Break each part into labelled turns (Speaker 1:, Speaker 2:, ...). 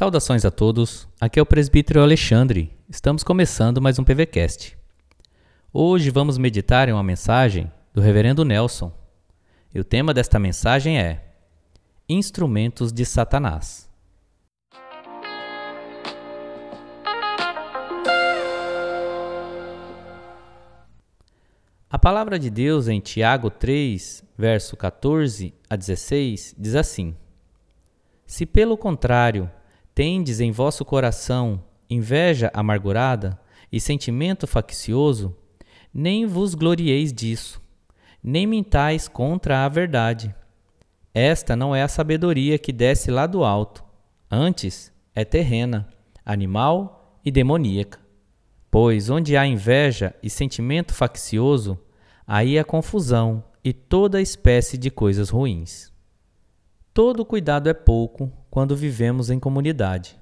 Speaker 1: Saudações a todos, aqui é o presbítero Alexandre. Estamos começando mais um PVCast. Hoje vamos meditar em uma mensagem do Reverendo Nelson. E o tema desta mensagem é Instrumentos de Satanás. A palavra de Deus em Tiago 3, verso 14 a 16, diz assim: Se pelo contrário tendes em vosso coração inveja amargurada e sentimento faccioso, nem vos glorieis disso, nem mintais contra a verdade. Esta não é a sabedoria que desce lá do alto, antes é terrena, animal e demoníaca. Pois onde há inveja e sentimento faccioso, aí há confusão e toda espécie de coisas ruins. Todo cuidado é pouco quando vivemos em comunidade.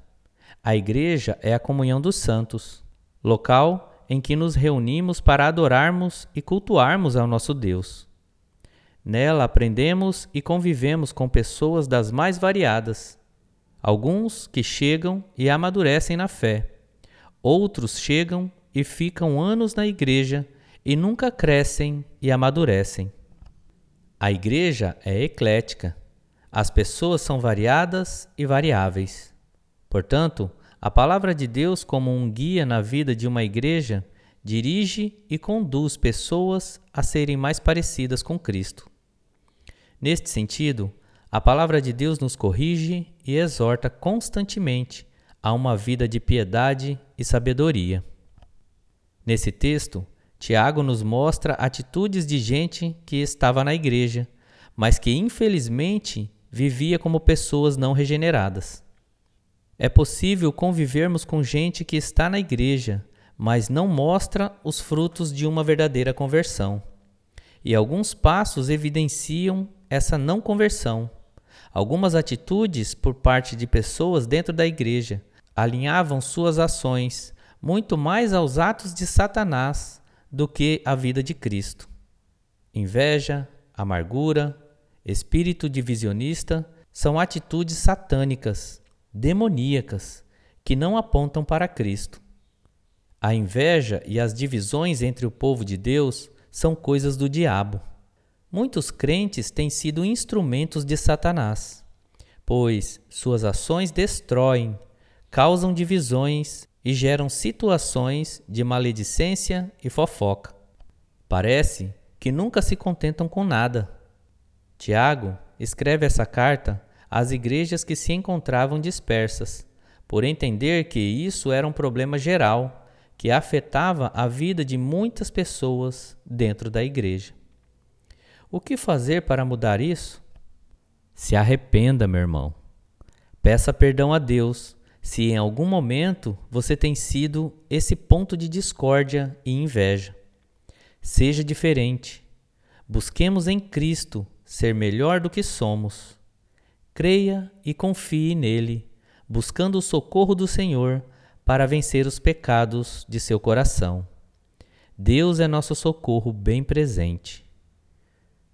Speaker 1: A igreja é a comunhão dos santos, local em que nos reunimos para adorarmos e cultuarmos ao nosso Deus. Nela aprendemos e convivemos com pessoas das mais variadas. Alguns que chegam e amadurecem na fé, outros chegam e ficam anos na igreja e nunca crescem e amadurecem. A igreja é eclética as pessoas são variadas e variáveis. Portanto, a palavra de Deus, como um guia na vida de uma igreja, dirige e conduz pessoas a serem mais parecidas com Cristo. Neste sentido, a palavra de Deus nos corrige e exorta constantemente a uma vida de piedade e sabedoria. Nesse texto, Tiago nos mostra atitudes de gente que estava na igreja, mas que infelizmente vivia como pessoas não regeneradas. É possível convivermos com gente que está na igreja, mas não mostra os frutos de uma verdadeira conversão. E alguns passos evidenciam essa não conversão. Algumas atitudes por parte de pessoas dentro da igreja alinhavam suas ações muito mais aos atos de Satanás do que à vida de Cristo. Inveja, amargura, espírito divisionista são atitudes satânicas, demoníacas, que não apontam para Cristo. A inveja e as divisões entre o povo de Deus são coisas do diabo. Muitos crentes têm sido instrumentos de Satanás, pois suas ações destroem, causam divisões e geram situações de maledicência e fofoca. Parece que nunca se contentam com nada Tiago escreve essa carta às igrejas que se encontravam dispersas, por entender que isso era um problema geral que afetava a vida de muitas pessoas dentro da igreja. O que fazer para mudar isso? Se arrependa, meu irmão. Peça perdão a Deus se em algum momento você tem sido esse ponto de discórdia e inveja. Seja diferente. Busquemos em Cristo ser melhor do que somos. Creia e confie nele, buscando o socorro do Senhor para vencer os pecados de seu coração. Deus é nosso socorro bem presente.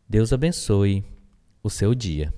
Speaker 1: Deus abençoe o seu dia.